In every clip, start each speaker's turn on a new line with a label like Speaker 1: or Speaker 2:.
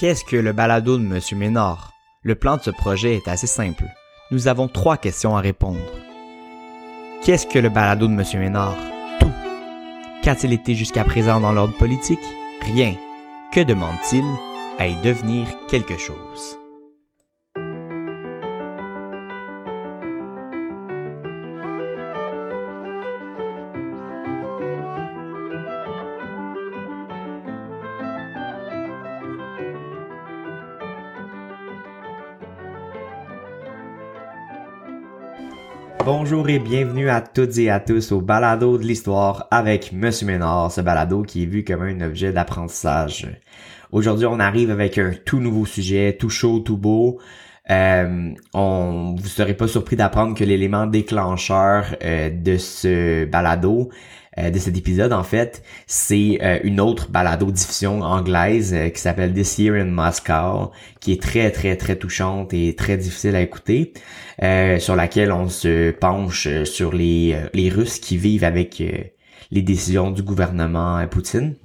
Speaker 1: Qu'est-ce que le balado de Monsieur Ménard? Le plan de ce projet est assez simple. Nous avons trois questions à répondre. Qu'est-ce que le balado de Monsieur Ménard? Tout. Qu'a-t-il été jusqu'à présent dans l'ordre politique? Rien. Que demande-t-il? À y devenir quelque chose. Bonjour et bienvenue à toutes et à tous au balado de l'histoire avec Monsieur Ménard, ce balado qui est vu comme un objet d'apprentissage. Aujourd'hui, on arrive avec un tout nouveau sujet, tout chaud, tout beau. Euh, on vous serez pas surpris d'apprendre que l'élément déclencheur euh, de ce balado euh, de cet épisode, en fait, c'est euh, une autre balado-diffusion anglaise euh, qui s'appelle This Year in Moscow, qui est très, très, très touchante et très difficile à écouter, sur laquelle on se penche sur les, les Russes qui vivent avec les décisions du gouvernement Poutine.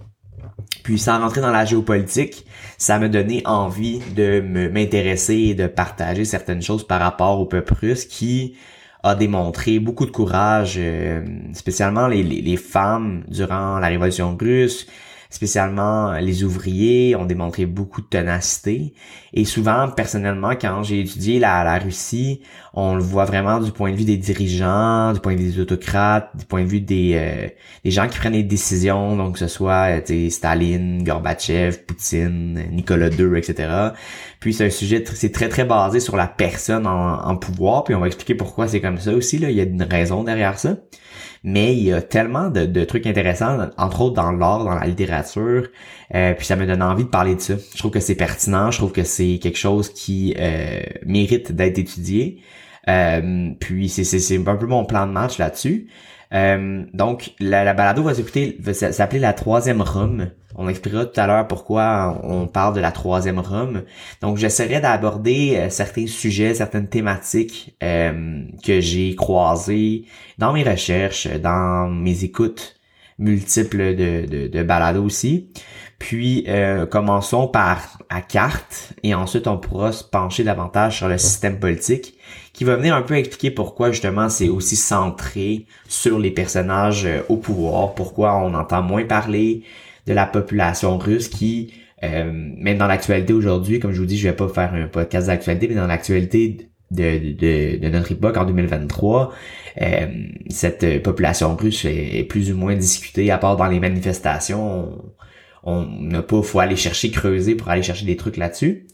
Speaker 1: Puis sans rentrer dans la géopolitique, ça m'a donné envie de m'intéresser et de partager certaines choses par rapport au peuple russe qui a démontré beaucoup de courage, euh, spécialement les, les, femmes durant la révolution russe, spécialement les ouvriers ont démontré beaucoup de ténacité. Et souvent, personnellement, quand j'ai étudié la, Russie, on le voit vraiment du point de vue des dirigeants, du point de vue des autocrates, du point de vue des, euh, des gens qui prennent les décisions, donc que ce soit Staline, Gorbatchev, Poutine, Nicolas II, etc. Puis c'est un sujet, c'est très très basé sur la personne en, en pouvoir, puis on va expliquer pourquoi c'est comme ça aussi, là. il y a une raison derrière ça mais il y a tellement de, trucs intéressants, entre autres dans l'art, dans la littérature, euh, puis ça me donne envie de parler de ça. Je trouve que c'est pertinent, je trouve que c'est quelque chose qui euh, mérite d'être étudié. Euh, puis c'est, un peu mon plan de match là-dessus. Donc la, la balado va s'écouter, va s'appeler la troisième Rome. On expliquera tout à l'heure pourquoi on parle de la troisième Rome. Donc, j'essaierai d'aborder euh, certains sujets, certaines thématiques euh, que j'ai croisées dans mes recherches, dans mes écoutes multiples de, de, de aussi. Puis, euh, commençons par la carte et ensuite on pourra se pencher davantage sur le système politique qui va venir un peu expliquer pourquoi justement c'est aussi centré sur les personnages au pouvoir, pourquoi on entend moins parler, de la population russe qui, euh, même dans l'actualité aujourd'hui, comme je vous dis, je vais pas faire un podcast d'actualité, mais dans l'actualité de, de, notre époque en 2023, euh, cette population russe est, plus ou moins discutée, à part dans les manifestations. On n'a pas, faut aller chercher, creuser pour aller chercher des trucs là-dessus.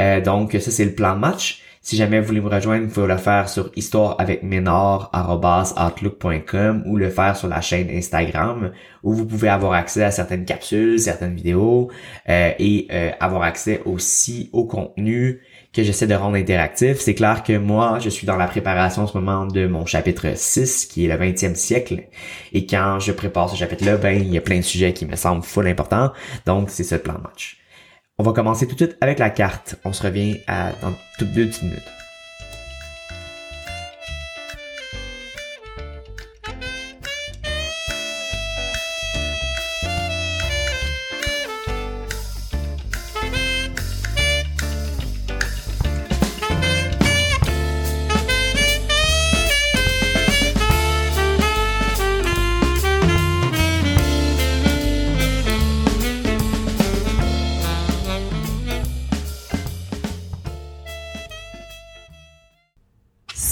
Speaker 1: Euh, donc ça c'est le plan match. Si jamais vous voulez me rejoindre, vous pouvez le faire sur histoireavecménard.outlook.com ou le faire sur la chaîne Instagram où vous pouvez avoir accès à certaines capsules, certaines vidéos euh, et euh, avoir accès aussi au contenu que j'essaie de rendre interactif. C'est clair que moi, je suis dans la préparation en ce moment de mon chapitre 6, qui est le 20e siècle. Et quand je prépare ce chapitre-là, ben, il y a plein de sujets qui me semblent full importants. Donc, c'est ce plan de match. On va commencer tout de suite avec la carte. On se revient à, dans toutes deux petites minutes.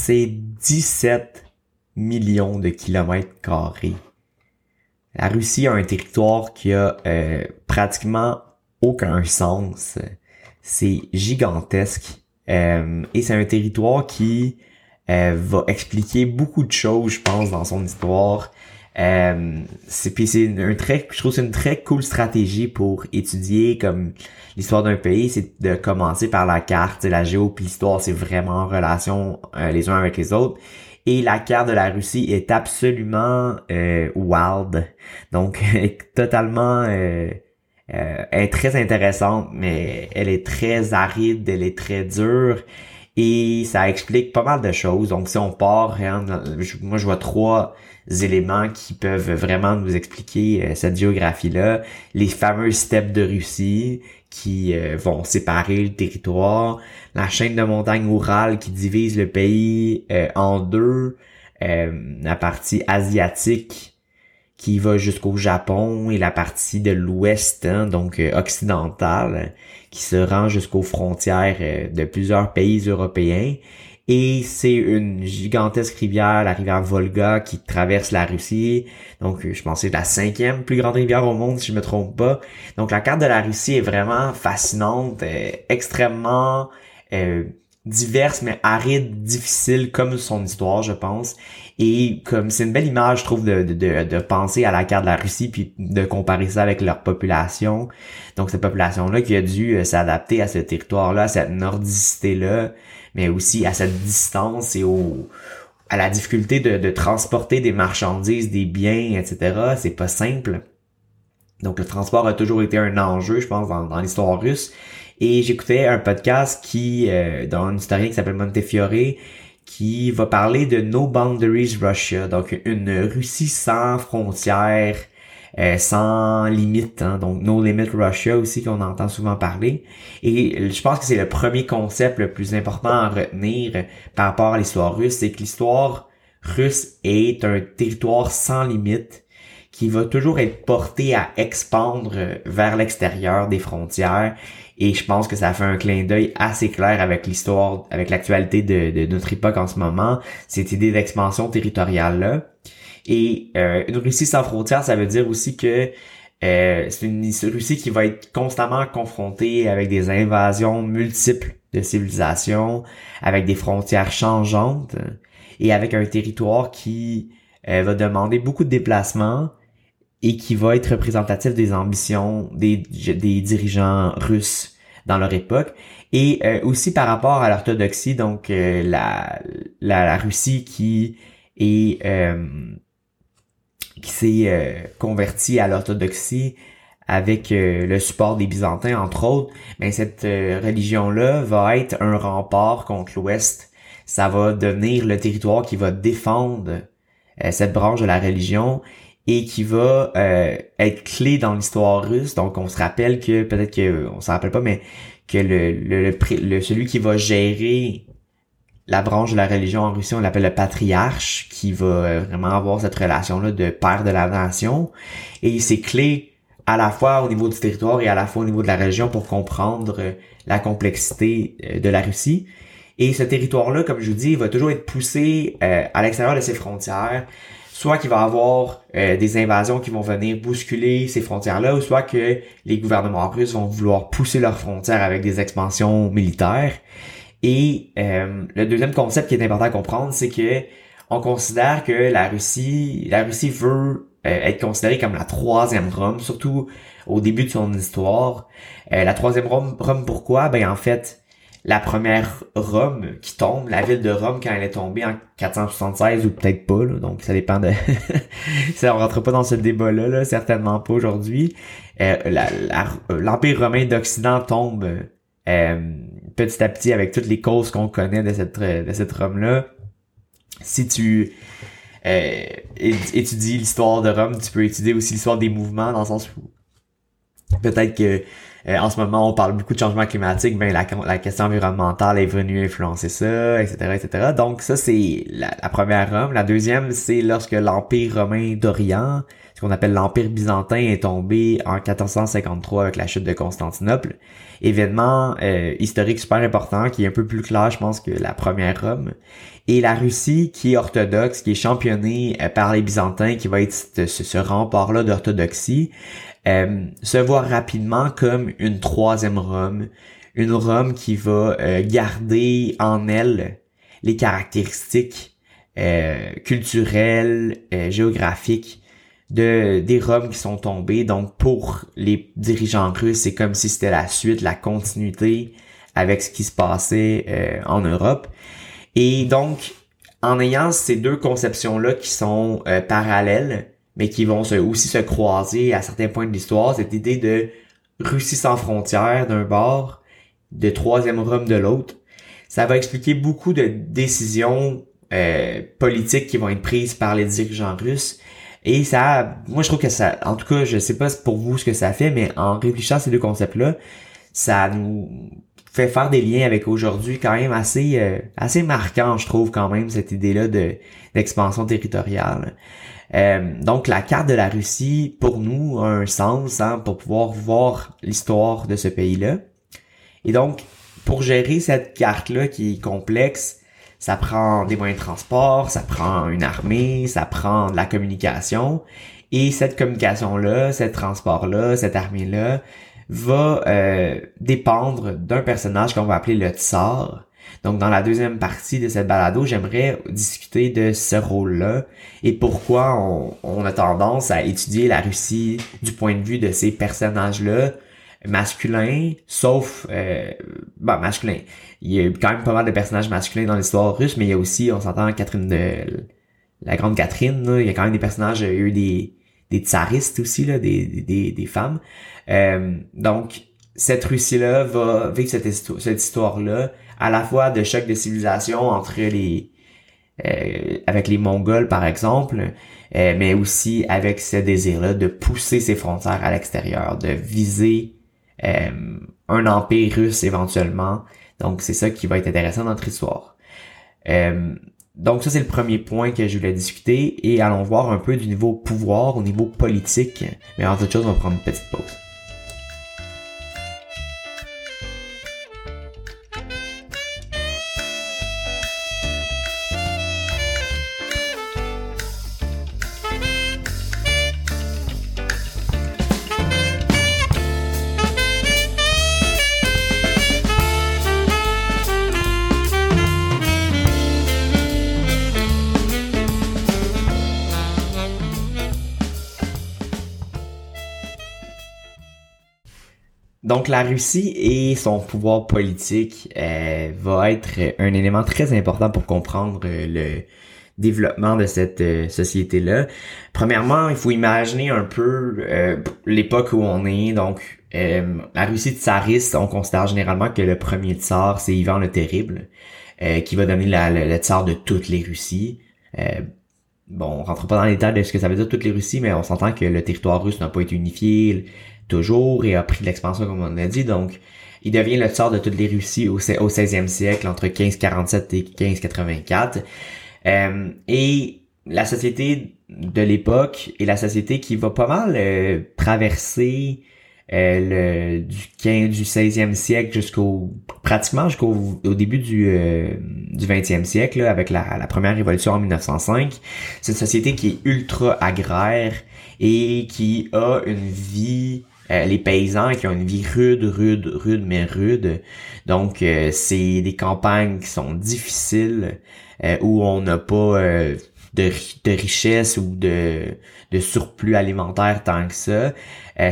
Speaker 1: 17 millions de kilomètres carrés. La Russie a un territoire qui a euh, pratiquement aucun sens. C'est gigantesque. Euh, et c'est un territoire qui euh, va expliquer beaucoup de choses, je pense, dans son histoire. Euh, c'est puis c'est un très je trouve c'est une très cool stratégie pour étudier comme l'histoire d'un pays c'est de commencer par la carte la géo puis l'histoire c'est vraiment en relation euh, les uns avec les autres. Et la carte de la Russie est absolument euh, wild. Donc totalement euh, elle est très intéressante mais elle est très aride elle est très dure et ça explique pas mal de choses. Donc si on part moi je vois trois éléments qui peuvent vraiment nous expliquer cette géographie-là. Les fameux steppes de Russie qui vont séparer le territoire, la chaîne de montagnes Oural qui divise le pays en deux, la partie asiatique qui va jusqu'au Japon et la partie de l'ouest, hein, donc euh, occidentale, qui se rend jusqu'aux frontières euh, de plusieurs pays européens. Et c'est une gigantesque rivière, la rivière Volga, qui traverse la Russie. Donc, euh, je pense que c'est la cinquième plus grande rivière au monde, si je me trompe pas. Donc, la carte de la Russie est vraiment fascinante, extrêmement diverse, mais aride, difficile, comme son histoire, je pense. Et comme c'est une belle image, je trouve, de, de, de, penser à la carte de la Russie puis de comparer ça avec leur population. Donc cette population-là qui a dû euh, s'adapter à ce territoire-là, à cette nordicité-là, mais aussi à cette distance et au à la difficulté de, de transporter des marchandises, des biens, etc. C'est pas simple. Donc le transport a toujours été un enjeu, je pense, dans, dans l'histoire russe. Et j'écoutais un podcast qui, euh, une historien qui s'appelle Montefiore, qui va parler de No Boundaries Russia, donc une Russie sans frontières, euh, sans limite, hein, donc No Limit Russia aussi qu'on entend souvent parler. Et je pense que c'est le premier concept le plus important à retenir par rapport à l'histoire russe, c'est que l'histoire russe est un territoire sans limite qui va toujours être porté à expandre vers l'extérieur des frontières et je pense que ça fait un clin d'œil assez clair avec l'histoire, avec l'actualité de, notre époque en ce moment, cette idée d'expansion territoriale-là. Et euh, une Russie sans frontières, ça veut dire aussi que euh, c'est une Russie qui va être constamment confrontée avec des invasions multiples de civilisations, avec des frontières changeantes et avec un territoire qui euh, va demander beaucoup de déplacements et qui va être représentatif des ambitions des, dirigeants russes dans leur époque. Et euh, aussi par rapport à l'orthodoxie donc euh, la, la, Russie qui est euh, qui s'est convertie à l'orthodoxie avec le support des Byzantins entre autres mais cette religion là va être un rempart contre l'Ouest. Ça va devenir le territoire qui va défendre cette branche de la religion et qui va euh, être clé dans l'histoire russe. Donc on se rappelle que peut-être que on s'en rappelle pas, mais que le, celui qui va gérer la branche de la religion en Russie, on l'appelle le patriarche, qui va euh, vraiment avoir cette relation-là de père de la nation. Et c'est clé à la fois au niveau du territoire et à la fois au niveau de la région pour comprendre euh, la complexité de la Russie. Et ce territoire-là, comme je vous dis, va toujours être poussé à l'extérieur de ses frontières soit qu'il va y avoir euh, des invasions qui vont venir bousculer ces frontières-là, ou soit que les gouvernements russes vont vouloir pousser leurs frontières avec des expansions militaires. Et euh, le deuxième concept qui est important à comprendre, c'est que on considère que la Russie, la Russie veut euh, être considérée comme la troisième Rome, surtout au début de son histoire. la troisième Rome, Rome pourquoi? Ben en fait, la première Rome qui tombe, la ville de Rome quand elle est tombée en 476 ou peut-être pas, là, donc ça dépend de... ça on rentre pas dans ce débat-là, là, certainement pas aujourd'hui. Euh, L'Empire romain d'Occident tombe euh, petit à petit avec toutes les causes qu'on connaît de cette, de cette Rome-là. Si tu euh, étudies l'histoire de Rome, tu peux étudier aussi l'histoire des mouvements dans le sens où peut-être que euh, en ce moment, on parle beaucoup de changement climatique, ben la, question environnementale est venue influencer ça, etc., etc. Donc ça, c'est la, première Rome. La deuxième, c'est lorsque l'Empire romain d'Orient, ce qu'on appelle l'Empire byzantin, est tombé en 1453 avec la chute de Constantinople. Événement euh, historique super important, qui est un peu plus clair, je pense, que la première Rome. Et la Russie, qui est orthodoxe, qui est championné euh, par les Byzantins, qui va être ce, ce rempart-là d'orthodoxie, euh, se voit rapidement comme une troisième Rome, une Rome qui va euh, garder en elle les caractéristiques euh, culturelles, géographiques de des Roms qui sont tombés. Donc pour les dirigeants russes, c'est comme si c'était la suite, la continuité avec ce qui se passait en Europe. Et donc en ayant ces deux conceptions là qui sont parallèles, mais qui vont aussi se croiser à certains points de l'histoire. Cette idée de Russie sans frontières d'un bord, de troisième Rome de l'autre. Ça va expliquer beaucoup de décisions euh, politiques qui vont être prises par les dirigeants russes. Et ça, moi je trouve que ça, en tout cas, je sais pas pour vous ce que ça fait, mais en réfléchissant à ces deux concepts-là, ça nous fait faire des liens avec aujourd'hui quand même assez euh, assez marquant, je trouve quand même cette idée-là de d'expansion territoriale. Euh, donc la carte de la Russie pour nous a un sens hein, pour pouvoir voir l'histoire de ce pays-là. Et donc pour gérer cette carte-là qui est complexe, ça prend des moyens de transport, ça prend une armée, ça prend de la communication. Et cette communication-là, ce transport-là, cette armée-là, va euh, dépendre d'un personnage qu'on va appeler le tsar. Donc dans la deuxième partie de cette balado, j'aimerais discuter de ce rôle-là et pourquoi on, a tendance à étudier la Russie du point de vue de ces personnages-là masculins, sauf euh, bah masculin. Il y a quand même pas mal de personnages masculins dans l'histoire russe, mais il y a aussi, on s'entend, Catherine de la grande Catherine, il y a quand même des personnages, il y a eu des des tsaristes aussi là, des des, des femmes. Euh, donc, cette Russie-là va vivre cette, cette histoire-là, à la fois de choc de civilisation entre les... Euh, avec les Mongols, par exemple, euh, mais aussi avec ce désir-là de pousser ses frontières à l'extérieur, de viser un empire russe éventuellement. Donc, c'est ça qui va être intéressant dans notre histoire. donc, ça, c'est le premier point que je voulais discuter. Et allons voir un peu du niveau pouvoir, au niveau politique. Mais en toute chose, on va prendre une petite pause. Donc la Russie et son pouvoir politique euh, va être un élément très important pour comprendre euh, le développement de cette euh, société-là. Premièrement, il faut imaginer un peu l'époque où on est. Donc la Russie tsariste, on considère généralement que le premier tsar, c'est Ivan le Terrible, qui va donner la, le, tsar de toutes les Russies. bon, on rentre pas dans les détails de ce que ça veut dire toutes les Russies, mais on s'entend que le territoire russe n'a pas été unifié toujours et a pris de l'expansion comme on a dit. Donc, il devient le tsar de toutes les Russies au, au 16e siècle, entre 1547 et 1584. Euh, et la société de l'époque est la société qui va pas mal euh, traverser euh, le du 15 du 16e siècle jusqu'au pratiquement jusqu'au au début du euh, du 20e siècle avec la, la première révolution en 1905 c'est une société qui est ultra agraire et qui a une vie euh, les paysans qui ont une vie rude, rude, rude, mais rude. Donc, euh, c'est des campagnes qui sont difficiles, euh, où on n'a pas de, de richesse ou de, surplus alimentaire tant que ça.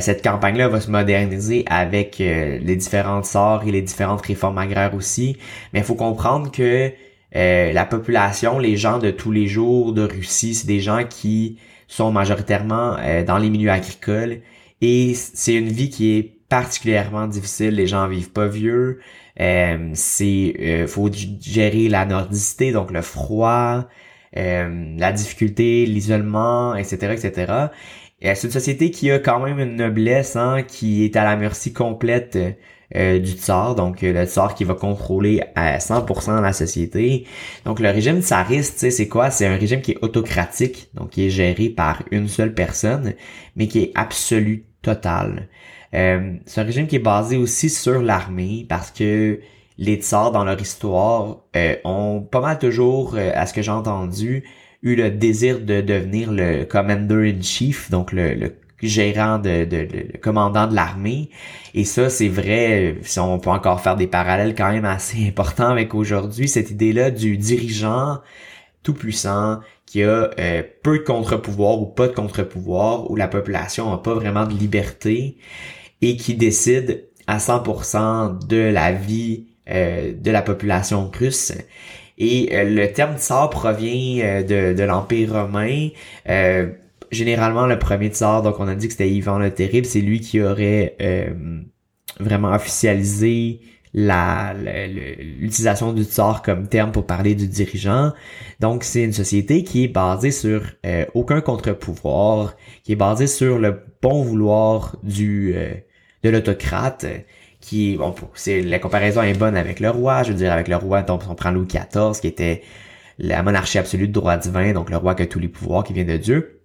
Speaker 1: cette campagne-là va se moderniser avec les différentes sorts et les différentes réformes agraires aussi. Mais il faut comprendre que la population, les gens de tous les jours de Russie, c'est des gens qui sont majoritairement dans les milieux agricoles et c'est une vie qui est particulièrement difficile. Les gens vivent pas vieux. Euh, c'est euh, faut gérer la nordicité, donc le froid, euh, la difficulté, l'isolement, etc., etc. Et c'est une société qui a quand même une noblesse, hein, qui est à la merci complète euh, du tsar, donc le tsar qui va contrôler à 100% la société. Donc le régime tsariste, c'est quoi? C'est un régime qui est autocratique, donc qui est géré par une seule personne, mais qui est absolu total. Euh, c'est un régime qui est basé aussi sur l'armée parce que les tsars dans leur histoire euh, ont pas mal toujours, euh, à ce que j'ai entendu, eu le désir de devenir le commander in chief, donc le, gérant de, le commandant de l'armée. Et ça, c'est vrai, si on peut encore faire des parallèles quand même assez importants avec aujourd'hui, cette idée-là du dirigeant tout puissant qui a euh, peu de contre-pouvoir ou pas de contre-pouvoir, où la population n'a pas vraiment de liberté et qui décide à 100% de la vie euh, de la population russe. Et euh, le terme tsar provient de, de l'Empire romain. généralement, le premier tsar, donc on a dit que c'était Ivan le Terrible, c'est lui qui aurait vraiment officialisé l'utilisation du tsar comme terme pour parler du dirigeant. Donc c'est une société qui est basée sur euh, aucun contre-pouvoir, qui est basée sur le bon vouloir du euh, de l'autocrate qui bon c'est la comparaison est bonne avec le roi, je veux dire avec le roi donc on prend Louis XIV qui était la monarchie absolue de droit divin, donc le roi qui a tous les pouvoirs qui vient de Dieu.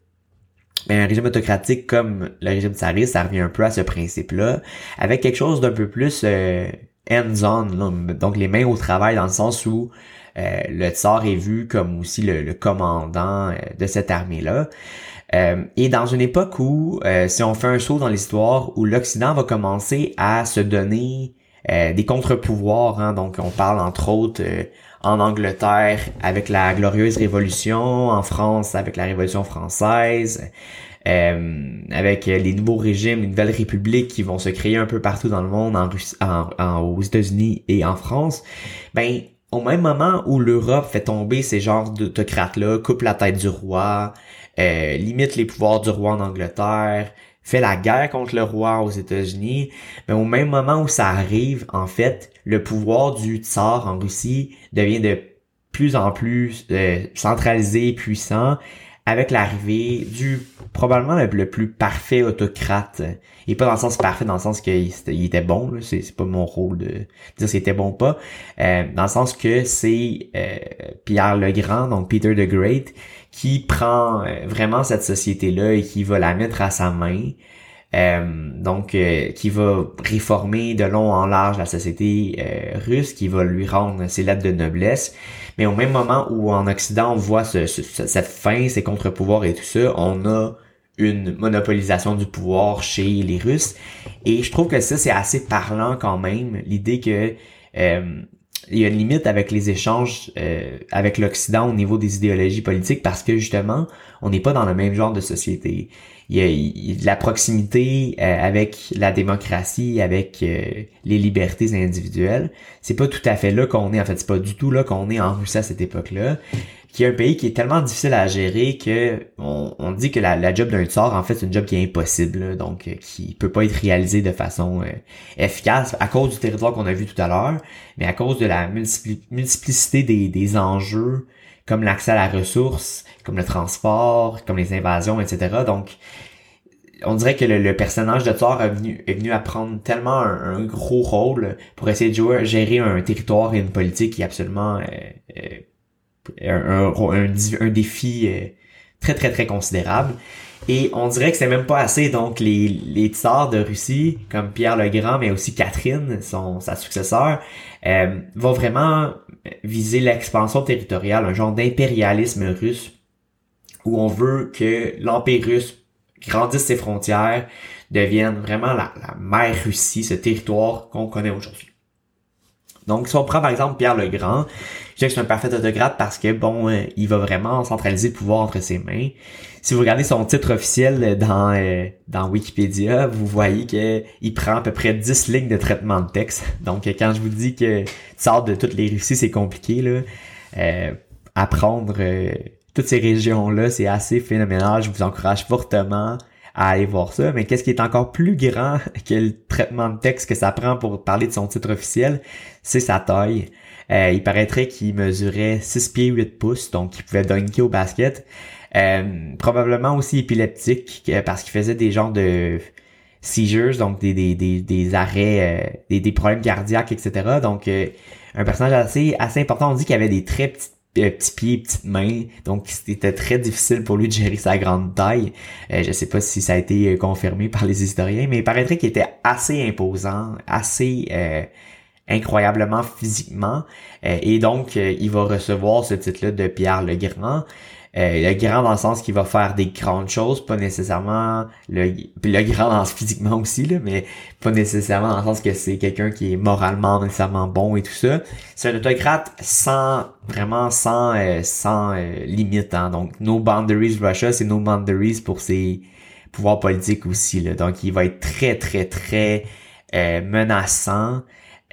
Speaker 1: Mais un régime autocratique comme le régime tsariste, ça revient un peu à ce principe-là, avec quelque chose d'un peu plus euh, hands-on, donc les mains au travail dans le sens où euh, le tsar est vu comme aussi le, commandant euh, de cette armée-là. et dans une époque où, si on fait un saut dans l'histoire, où l'Occident va commencer à se donner des contre-pouvoirs, hein, donc on parle entre autres en Angleterre avec la glorieuse révolution, en France avec la révolution française, euh, avec les nouveaux régimes, les nouvelles républiques qui vont se créer un peu partout dans le monde, en, en, aux États-Unis et en France, ben au même moment où l'Europe fait tomber ces genres d'autocrates-là, coupe la tête du roi, euh, limite les pouvoirs du roi en Angleterre, fait la guerre contre le roi aux États-Unis, mais au même moment où ça arrive, en fait, le pouvoir du tsar en Russie devient de plus en plus euh, centralisé, puissant, avec l'arrivée du probablement le, plus parfait autocrate. Et pas dans le sens parfait, dans le sens qu'il il était bon, c'est pas mon rôle de dire s'il était bon ou pas. Euh, dans le sens que c'est euh, Pierre le Grand, donc Peter the Great, qui prend euh, vraiment cette société-là et qui va la mettre à sa main. Euh, donc qui va réformer de long en large la société russe, qui va lui rendre ses lettres de noblesse. Mais au même moment où en Occident on voit cette fin, ces contre-pouvoirs et tout ça, on a une monopolisation du pouvoir chez les Russes. Et je trouve que ça, c'est assez parlant quand même, l'idée que euh, il y a une limite avec les échanges euh, avec l'Occident au niveau des idéologies politiques parce que justement, on n'est pas dans le même genre de société. Il y a, la proximité euh, avec la démocratie, avec les libertés individuelles. C'est pas tout à fait là qu'on est. En fait, c'est pas du tout là qu'on est en Russie à cette époque-là qui est un pays qui est tellement difficile à gérer que on, dit que la, job d'un tsar, en fait, c'est une job qui est impossible, donc euh, qui peut pas être réalisée de façon euh, efficace à cause du territoire qu'on a vu tout à l'heure, mais à cause de la multiplicité des, des enjeux, comme l'accès à la ressource, comme le transport, comme les invasions, etc. Donc, on dirait que le, personnage de Thor est venu, est à prendre tellement un, gros rôle pour essayer de jouer, gérer un territoire et une politique qui est absolument euh, un, un, défi euh, très très très considérable. Et on dirait que c'est même pas assez. Donc les, les tsars de Russie, comme Pierre le Grand, mais aussi Catherine, son, sa successeur, euh, vont vraiment viser l'expansion territoriale, un genre d'impérialisme russe, où on veut que l'Empire russe grandisse ses frontières, devienne vraiment la, la mère Russie, ce territoire qu'on connaît aujourd'hui. Donc, si on prend par exemple Pierre le Grand, je dis que c'est un parfait autocrate parce que bon, euh, il va vraiment centraliser le pouvoir entre ses mains. Si vous regardez son titre officiel dans euh, dans Wikipédia, vous voyez que il prend à peu près 10 lignes de traitement de texte. Donc, quand je vous dis que sort de toutes les Russies, c'est compliqué là. Euh, apprendre toutes ces régions-là, c'est assez phénoménal. Je vous encourage fortement à aller voir ça. Mais qu'est-ce qui est encore plus grand que le traitement de texte que ça prend pour parler de son titre officiel, c'est sa taille. Euh, il paraîtrait qu'il mesurait 6 pieds 8 pouces, donc il pouvait dunker au basket. Euh, probablement aussi épileptique, euh, parce qu'il faisait des genres de seizures, donc des, des, des, des arrêts, des, des problèmes cardiaques, etc. Donc un personnage assez, assez important. On dit qu'il avait des très petites petits pieds, petites mains, donc c'était très difficile pour lui de gérer sa grande taille. Euh, je sais pas si ça a été euh, confirmé par les historiens, mais il paraîtrait qu'il était assez imposant, assez incroyablement physiquement, et donc il va recevoir ce titre-là de Pierre le Grand. Euh, le grand dans le sens qu'il va faire des grandes choses, pas nécessairement le, le grand dans physiquement aussi, là, mais pas nécessairement dans le sens que c'est quelqu'un qui est moralement nécessairement bon et tout ça. C'est un autocrate sans vraiment sans euh, sans euh, limite. Hein. Donc no boundaries Russia, c'est no boundaries pour ses pouvoirs politiques aussi. Là. Donc il va être très très très menaçant.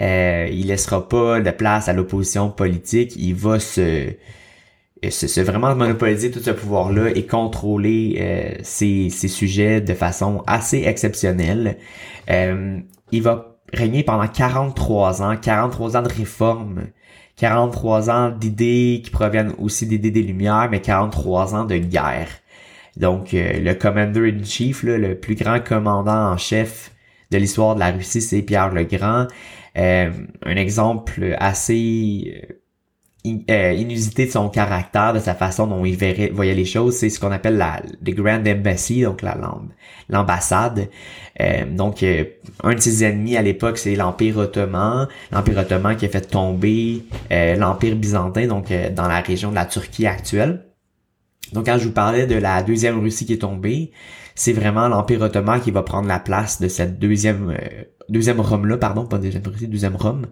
Speaker 1: il laissera pas de place à l'opposition politique. Il va se c'est vraiment monopoliser tout ce pouvoir-là et contrôler euh, ces, sujets de façon assez exceptionnelle. Euh, il va régné pendant 43 ans, 43 ans de réformes, 43 ans d'idées qui proviennent aussi d'idées des Lumières, mais 43 ans de guerre. Donc, euh, le Commander-in-Chief, le plus grand commandant en chef de l'histoire de la Russie, c'est Pierre le Grand. Euh, un exemple assez euh, inusité de son caractère, de sa façon dont il voyait les choses, c'est ce qu'on appelle la the Grand Embassy, donc la l'ambassade. Euh, donc un de ses ennemis à l'époque, c'est l'Empire ottoman, l'Empire ottoman qui a fait tomber l'Empire byzantin, donc dans la région de la Turquie actuelle. Donc quand je vous parlais de la deuxième Russie qui est tombée, c'est vraiment l'Empire ottoman qui va prendre la place de cette deuxième euh, deuxième Rome là, pardon, pas deuxième deuxième Rome.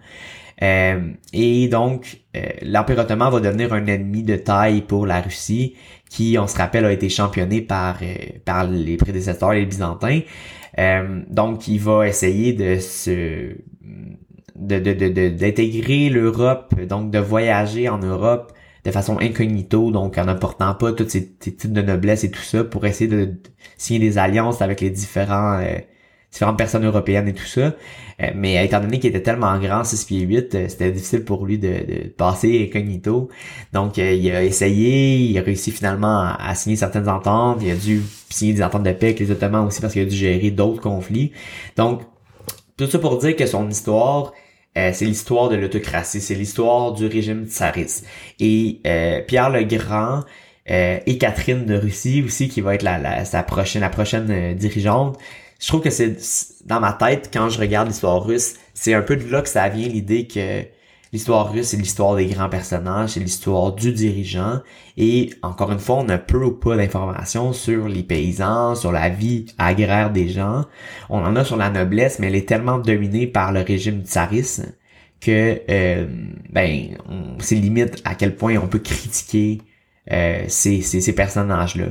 Speaker 1: Euh, et donc euh, l'Empire ottoman va devenir un ennemi de taille pour la Russie, qui, on se rappelle, a été championné par par les prédécesseurs, les Byzantins. donc il va essayer de se de d'intégrer de, l'Europe, donc de voyager en Europe de façon incognito, donc en apportant pas tous ces, titres de noblesse et tout ça pour essayer de, signer des alliances avec les différents euh, différentes personnes européennes et tout ça. Euh, mais étant donné qu'il était tellement grand, 6 pieds 8, euh, c'était difficile pour lui de, de passer incognito. Donc il a essayé, il a réussi finalement à, signer certaines ententes, il a dû signer des ententes de paix avec les Ottomans aussi parce qu'il a dû gérer d'autres conflits. Donc tout ça pour dire que son histoire euh, c'est l'histoire de l'autocratie, c'est l'histoire du régime tsariste. Et euh, Pierre le Grand euh, et Catherine de Russie aussi, qui va être la, sa prochaine, la prochaine dirigeante. Je trouve que c'est dans ma tête, quand je regarde l'histoire russe, c'est un peu de là que ça vient l'idée que L'histoire russe, c'est l'histoire des grands personnages, c'est l'histoire du dirigeant. Et encore une fois, on a peu ou pas d'informations sur les paysans, sur la vie agraire des gens. On en a sur la noblesse, mais elle est tellement dominée par le régime tsariste que euh, ben c'est limite à quel point on peut critiquer euh, ces, ces, personnages-là.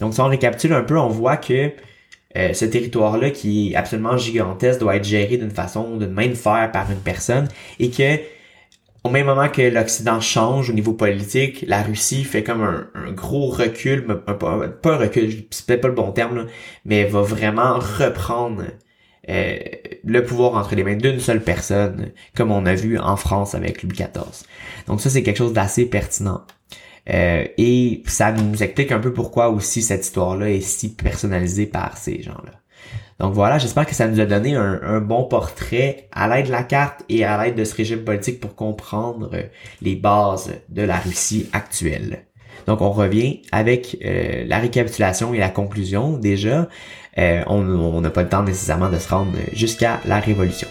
Speaker 1: Donc si on récapitule un peu, on voit que euh, ce territoire-là qui est absolument gigantesque doit être géré d'une façon, d'une main de fer par une personne et que au même moment que l'Occident change au niveau politique, la Russie fait comme un, gros recul, pas, un recul, c'est peut-être pas le bon terme, mais va vraiment reprendre euh, le pouvoir entre les mains d'une seule personne, comme on a vu en France avec Louis XIV. Donc ça, c'est quelque chose d'assez pertinent. Euh, et ça nous explique un peu pourquoi aussi cette histoire-là est si personnalisée par ces gens-là. Donc voilà, j'espère que ça nous a donné un, bon portrait à l'aide de la carte et à l'aide de ce régime politique pour comprendre euh, les bases de la Russie actuelle. Donc on revient avec euh, la récapitulation et la conclusion. Déjà, euh, on n'a pas le temps nécessairement de se rendre jusqu'à la révolution.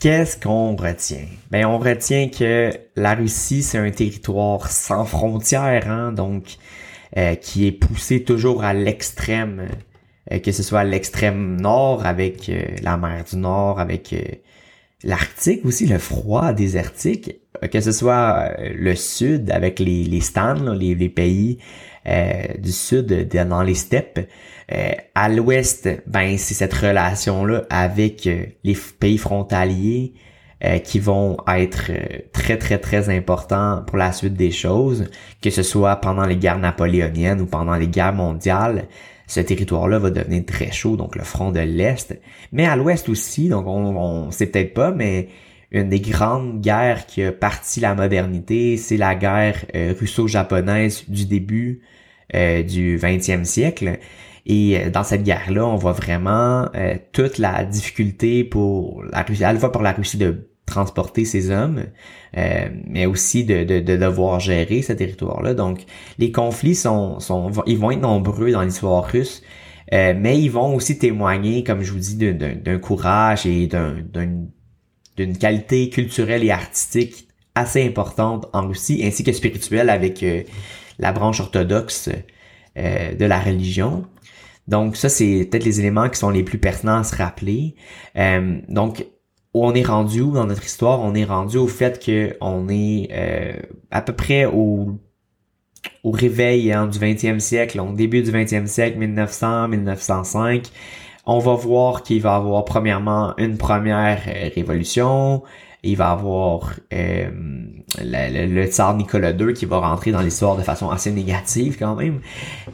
Speaker 1: Qu'est-ce qu'on retient? Ben, on retient que la Russie, c'est un territoire sans frontières, hein, donc euh, qui est poussé toujours à l'extrême, euh, que ce soit à l'extrême nord avec euh, la mer du Nord, avec l'Arctique aussi, le froid désertique, que ce soit le sud avec les, les stands, les, les, pays du sud dans les steppes, euh, à l'ouest, ben c'est cette relation-là avec euh, les pays frontaliers euh, qui vont être très très très importants pour la suite des choses, que ce soit pendant les guerres napoléoniennes ou pendant les guerres mondiales. Ce territoire-là va devenir très chaud, donc le front de l'Est. Mais à l'Ouest aussi, donc on, on sait peut-être pas, mais une des grandes guerres qui a parti la modernité, c'est la guerre russo-japonaise du début du 20e siècle. Et euh, dans cette guerre-là, on voit vraiment euh, toute la difficulté pour la Russie, à la fois pour la Russie de transporter ses hommes, euh, mais aussi de, de, devoir gérer ce territoire-là. Donc, les conflits sont, sont, ils vont être nombreux dans l'histoire russe, mais ils vont aussi témoigner, comme je vous dis, d'un courage et d'une qualité culturelle et artistique assez importante en Russie, ainsi que spirituelle avec la branche orthodoxe de la religion. Donc ça, c'est peut-être les éléments qui sont les plus pertinents à se rappeler. Euh, donc, on est rendu dans notre histoire? On est rendu au fait que on est euh, à peu près au, au réveil hein, du 20e siècle, au début du 20e siècle, 1900, 1905. On va voir qu'il va y avoir premièrement une première euh, il va avoir euh, le, tsar Nicolas II qui va rentrer dans l'histoire de façon assez négative quand même.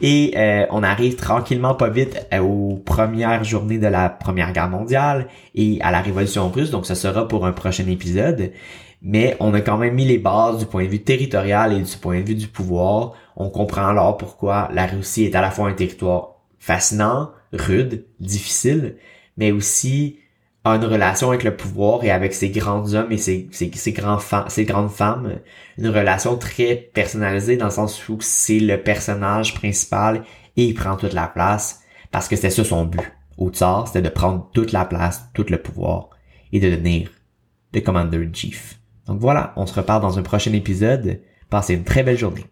Speaker 1: Et euh, on arrive tranquillement pas vite euh, aux premières journées de la Première Guerre mondiale et à la Révolution russe, donc ce sera pour un prochain épisode. Mais on a quand même mis les bases du point de vue territorial et du point de vue du pouvoir. On comprend alors pourquoi la Russie est à la fois un territoire fascinant, rude, difficile, mais aussi une relation avec le pouvoir et avec ses grands hommes et ses, grands grandes femmes. Une relation très personnalisée dans le sens où c'est le personnage principal et il prend toute la place parce que c'était ça son but. Au tsar, c'était de prendre toute la place, tout le pouvoir et de devenir le commander-in-chief. Donc voilà, on se reparle dans un prochain épisode. Passez une très belle journée.